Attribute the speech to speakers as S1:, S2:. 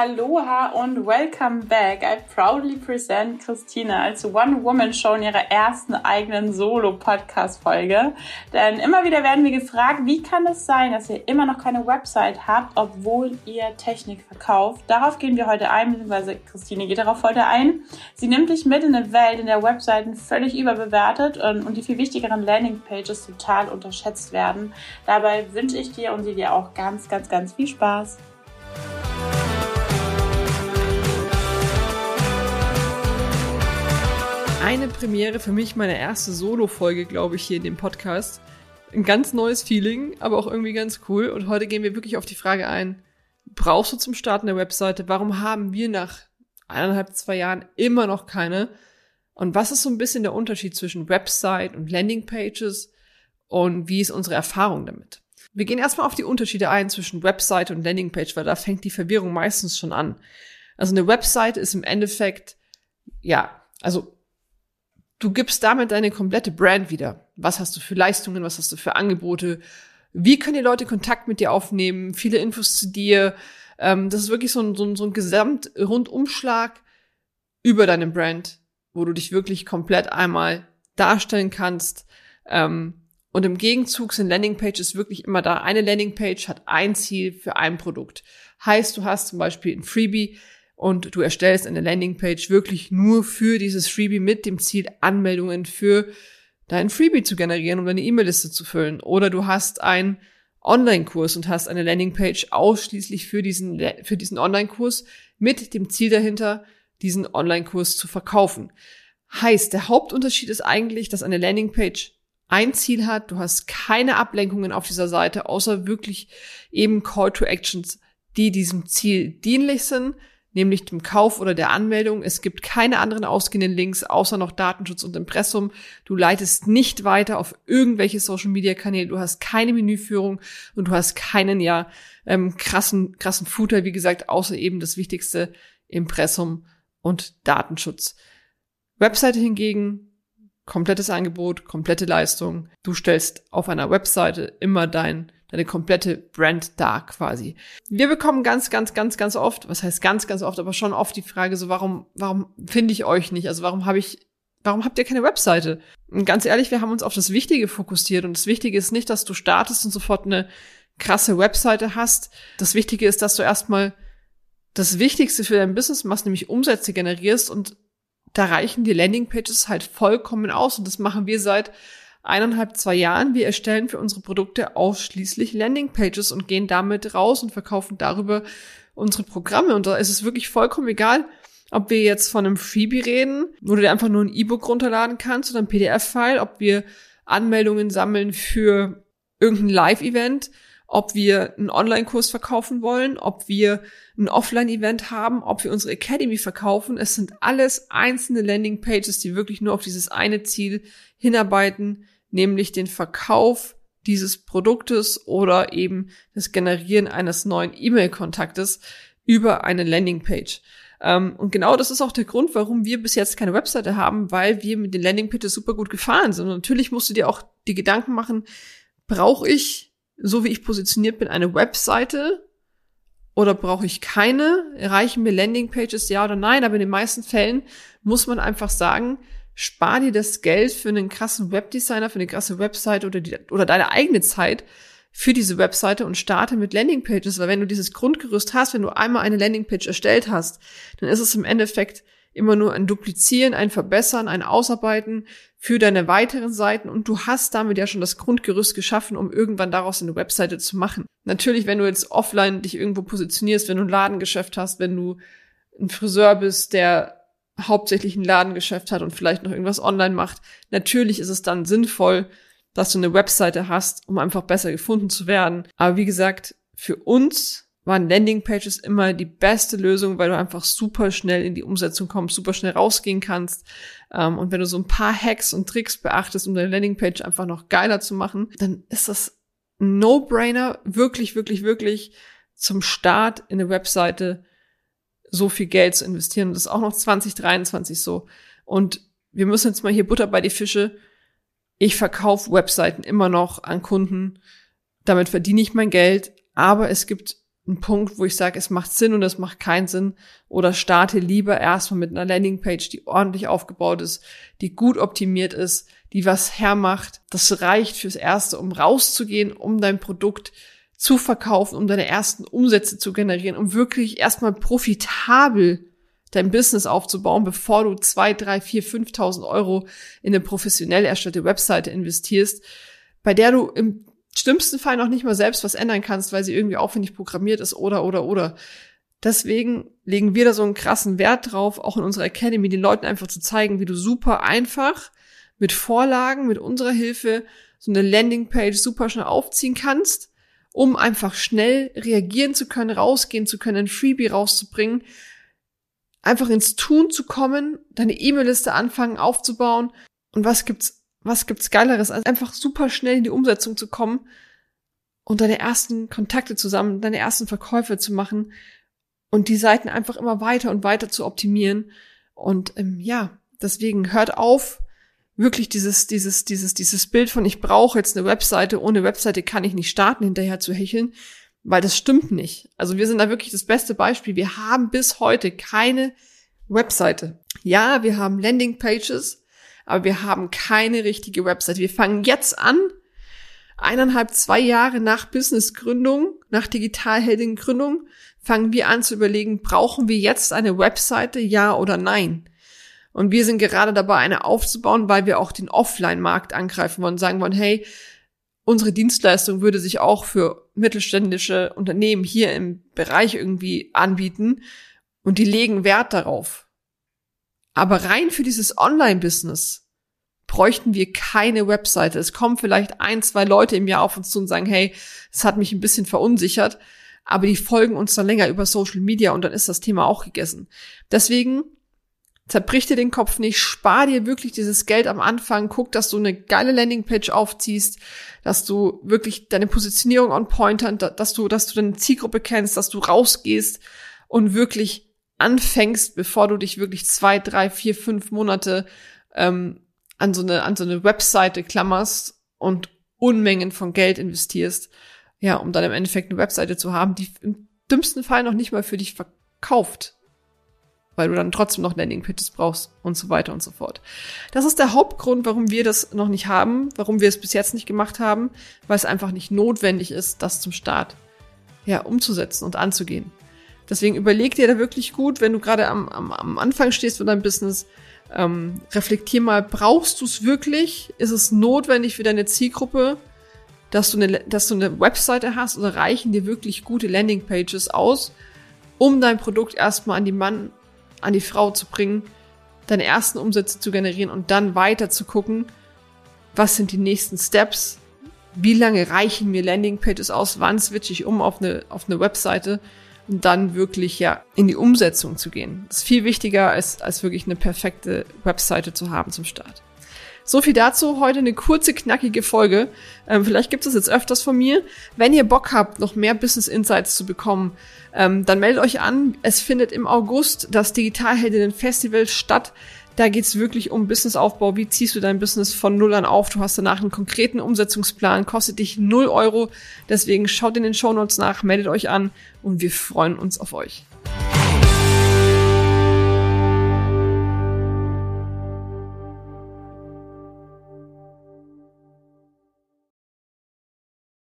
S1: Aloha und welcome back. I proudly present Christine als One-Woman-Show in ihrer ersten eigenen Solo-Podcast-Folge. Denn immer wieder werden wir gefragt, wie kann es sein, dass ihr immer noch keine Website habt, obwohl ihr Technik verkauft? Darauf gehen wir heute ein, beziehungsweise Christine geht darauf heute ein. Sie nimmt dich mit in eine Welt, in der Webseiten völlig überbewertet und, und die viel wichtigeren Landing-Pages total unterschätzt werden. Dabei wünsche ich dir und sie dir auch ganz, ganz, ganz viel Spaß.
S2: Eine Premiere für mich, meine erste Solo-Folge, glaube ich, hier in dem Podcast. Ein ganz neues Feeling, aber auch irgendwie ganz cool. Und heute gehen wir wirklich auf die Frage ein, brauchst du zum Starten der Webseite? Warum haben wir nach eineinhalb, zwei Jahren immer noch keine? Und was ist so ein bisschen der Unterschied zwischen Website und Landingpages? Und wie ist unsere Erfahrung damit? Wir gehen erstmal auf die Unterschiede ein zwischen Website und Landingpage, weil da fängt die Verwirrung meistens schon an. Also eine Website ist im Endeffekt, ja, also Du gibst damit deine komplette Brand wieder. Was hast du für Leistungen? Was hast du für Angebote? Wie können die Leute Kontakt mit dir aufnehmen? Viele Infos zu dir. Ähm, das ist wirklich so ein, so ein, so ein Gesamtrundumschlag über deine Brand, wo du dich wirklich komplett einmal darstellen kannst. Ähm, und im Gegenzug sind Landingpages wirklich immer da. Eine Landingpage hat ein Ziel für ein Produkt. Heißt, du hast zum Beispiel ein Freebie, und du erstellst eine Landingpage wirklich nur für dieses Freebie mit dem Ziel, Anmeldungen für dein Freebie zu generieren, um deine E-Mail-Liste zu füllen. Oder du hast einen Online-Kurs und hast eine Landingpage ausschließlich für diesen, für diesen Online-Kurs mit dem Ziel dahinter, diesen Online-Kurs zu verkaufen. Heißt, der Hauptunterschied ist eigentlich, dass eine Landingpage ein Ziel hat, du hast keine Ablenkungen auf dieser Seite, außer wirklich eben Call to Actions, die diesem Ziel dienlich sind, nämlich dem Kauf oder der Anmeldung. Es gibt keine anderen ausgehenden Links, außer noch Datenschutz und Impressum. Du leitest nicht weiter auf irgendwelche Social-Media-Kanäle. Du hast keine Menüführung und du hast keinen, ja, ähm, krassen, krassen Footer, wie gesagt, außer eben das wichtigste Impressum und Datenschutz. Webseite hingegen, komplettes Angebot, komplette Leistung. Du stellst auf einer Webseite immer dein deine komplette Brand da quasi. Wir bekommen ganz, ganz, ganz, ganz oft, was heißt ganz, ganz oft, aber schon oft die Frage so, warum, warum finde ich euch nicht? Also warum habe ich, warum habt ihr keine Webseite? Und ganz ehrlich, wir haben uns auf das Wichtige fokussiert und das Wichtige ist nicht, dass du startest und sofort eine krasse Webseite hast. Das Wichtige ist, dass du erstmal das Wichtigste für dein Business machst, nämlich Umsätze generierst und da reichen die Landingpages halt vollkommen aus und das machen wir seit eineinhalb, zwei Jahren. Wir erstellen für unsere Produkte ausschließlich Landingpages und gehen damit raus und verkaufen darüber unsere Programme. Und da ist es wirklich vollkommen egal, ob wir jetzt von einem Freebie reden, wo du dir einfach nur ein E-Book runterladen kannst oder ein PDF-File, ob wir Anmeldungen sammeln für irgendein Live-Event, ob wir einen Online-Kurs verkaufen wollen, ob wir ein Offline-Event haben, ob wir unsere Academy verkaufen. Es sind alles einzelne Landing-Pages, die wirklich nur auf dieses eine Ziel hinarbeiten, nämlich den Verkauf dieses Produktes oder eben das Generieren eines neuen E-Mail-Kontaktes über eine Landingpage. Ähm, und genau das ist auch der Grund, warum wir bis jetzt keine Webseite haben, weil wir mit den Landingpages super gut gefahren sind. Und natürlich musst du dir auch die Gedanken machen, brauche ich, so wie ich positioniert bin, eine Webseite oder brauche ich keine? Reichen mir Landingpages, ja oder nein? Aber in den meisten Fällen muss man einfach sagen, spar dir das Geld für einen krassen Webdesigner, für eine krasse Website oder, die, oder deine eigene Zeit für diese Webseite und starte mit Landingpages, weil wenn du dieses Grundgerüst hast, wenn du einmal eine Landingpage erstellt hast, dann ist es im Endeffekt immer nur ein Duplizieren, ein Verbessern, ein Ausarbeiten für deine weiteren Seiten und du hast damit ja schon das Grundgerüst geschaffen, um irgendwann daraus eine Webseite zu machen. Natürlich, wenn du jetzt offline dich irgendwo positionierst, wenn du ein Ladengeschäft hast, wenn du ein Friseur bist, der hauptsächlich ein Ladengeschäft hat und vielleicht noch irgendwas online macht, natürlich ist es dann sinnvoll, dass du eine Webseite hast, um einfach besser gefunden zu werden. Aber wie gesagt, für uns waren Landingpages immer die beste Lösung, weil du einfach super schnell in die Umsetzung kommst, super schnell rausgehen kannst. Ähm, und wenn du so ein paar Hacks und Tricks beachtest, um deine Landingpage einfach noch geiler zu machen, dann ist das No-Brainer, wirklich, wirklich, wirklich zum Start in eine Webseite so viel Geld zu investieren. Und das ist auch noch 2023 so. Und wir müssen jetzt mal hier Butter bei die Fische. Ich verkaufe Webseiten immer noch an Kunden. Damit verdiene ich mein Geld. Aber es gibt ein Punkt, wo ich sage, es macht Sinn und es macht keinen Sinn. Oder starte lieber erstmal mit einer Landingpage, die ordentlich aufgebaut ist, die gut optimiert ist, die was hermacht. Das reicht fürs Erste, um rauszugehen, um dein Produkt zu verkaufen, um deine ersten Umsätze zu generieren, um wirklich erstmal profitabel dein Business aufzubauen, bevor du zwei, drei, vier, 5.000 Euro in eine professionell erstellte Webseite investierst, bei der du im schlimmsten Fall noch nicht mal selbst was ändern kannst, weil sie irgendwie aufwendig programmiert ist oder, oder, oder. Deswegen legen wir da so einen krassen Wert drauf, auch in unserer Academy, den Leuten einfach zu zeigen, wie du super einfach mit Vorlagen, mit unserer Hilfe so eine Landingpage super schnell aufziehen kannst, um einfach schnell reagieren zu können, rausgehen zu können, ein Freebie rauszubringen, einfach ins Tun zu kommen, deine E-Mail-Liste anfangen aufzubauen. Und was gibt's, was gibt's Geileres, als einfach super schnell in die Umsetzung zu kommen und deine ersten Kontakte zusammen, deine ersten Verkäufe zu machen und die Seiten einfach immer weiter und weiter zu optimieren. Und ähm, ja, deswegen hört auf, wirklich dieses, dieses, dieses, dieses Bild von ich brauche jetzt eine Webseite, ohne Webseite kann ich nicht starten, hinterher zu hecheln. Weil das stimmt nicht. Also wir sind da wirklich das beste Beispiel. Wir haben bis heute keine Webseite. Ja, wir haben Landingpages, aber wir haben keine richtige Webseite. Wir fangen jetzt an, eineinhalb, zwei Jahre nach Businessgründung, nach Digitalheldin-Gründung, fangen wir an zu überlegen, brauchen wir jetzt eine Webseite, ja oder nein? Und wir sind gerade dabei, eine aufzubauen, weil wir auch den Offline-Markt angreifen wollen, sagen wollen, hey, unsere Dienstleistung würde sich auch für mittelständische Unternehmen hier im Bereich irgendwie anbieten und die legen Wert darauf. Aber rein für dieses Online-Business bräuchten wir keine Webseite. Es kommen vielleicht ein, zwei Leute im Jahr auf uns zu und sagen, hey, es hat mich ein bisschen verunsichert, aber die folgen uns dann länger über Social Media und dann ist das Thema auch gegessen. Deswegen zerbrich dir den Kopf nicht, spar dir wirklich dieses Geld am Anfang, guck, dass du eine geile Landingpage aufziehst, dass du wirklich deine Positionierung on point hast, dass du, dass du deine Zielgruppe kennst, dass du rausgehst und wirklich anfängst, bevor du dich wirklich zwei, drei, vier, fünf Monate ähm, an so eine an so eine Webseite klammerst und Unmengen von Geld investierst, ja, um dann im Endeffekt eine Webseite zu haben, die im dümmsten Fall noch nicht mal für dich verkauft weil du dann trotzdem noch Landing-Pages brauchst und so weiter und so fort. Das ist der Hauptgrund, warum wir das noch nicht haben, warum wir es bis jetzt nicht gemacht haben, weil es einfach nicht notwendig ist, das zum Start ja, umzusetzen und anzugehen. Deswegen überleg dir da wirklich gut, wenn du gerade am, am, am Anfang stehst von deinem Business, ähm, reflektier mal, brauchst du es wirklich? Ist es notwendig für deine Zielgruppe, dass du, eine, dass du eine Webseite hast? Oder reichen dir wirklich gute Landingpages aus, um dein Produkt erstmal an die Mann an die Frau zu bringen, deine ersten Umsätze zu generieren und dann weiter zu gucken, was sind die nächsten Steps, wie lange reichen mir Landingpages aus, wann switche ich um auf eine, auf eine Webseite und dann wirklich ja in die Umsetzung zu gehen. Das ist viel wichtiger, als, als wirklich eine perfekte Webseite zu haben zum Start. So viel dazu. Heute eine kurze, knackige Folge. Ähm, vielleicht gibt es jetzt öfters von mir. Wenn ihr Bock habt, noch mehr Business Insights zu bekommen, ähm, dann meldet euch an. Es findet im August das Digitalheldinnen Festival statt. Da geht's wirklich um Businessaufbau. Wie ziehst du dein Business von Null an auf? Du hast danach einen konkreten Umsetzungsplan, kostet dich null Euro. Deswegen schaut in den Show Notes nach, meldet euch an und wir freuen uns auf euch.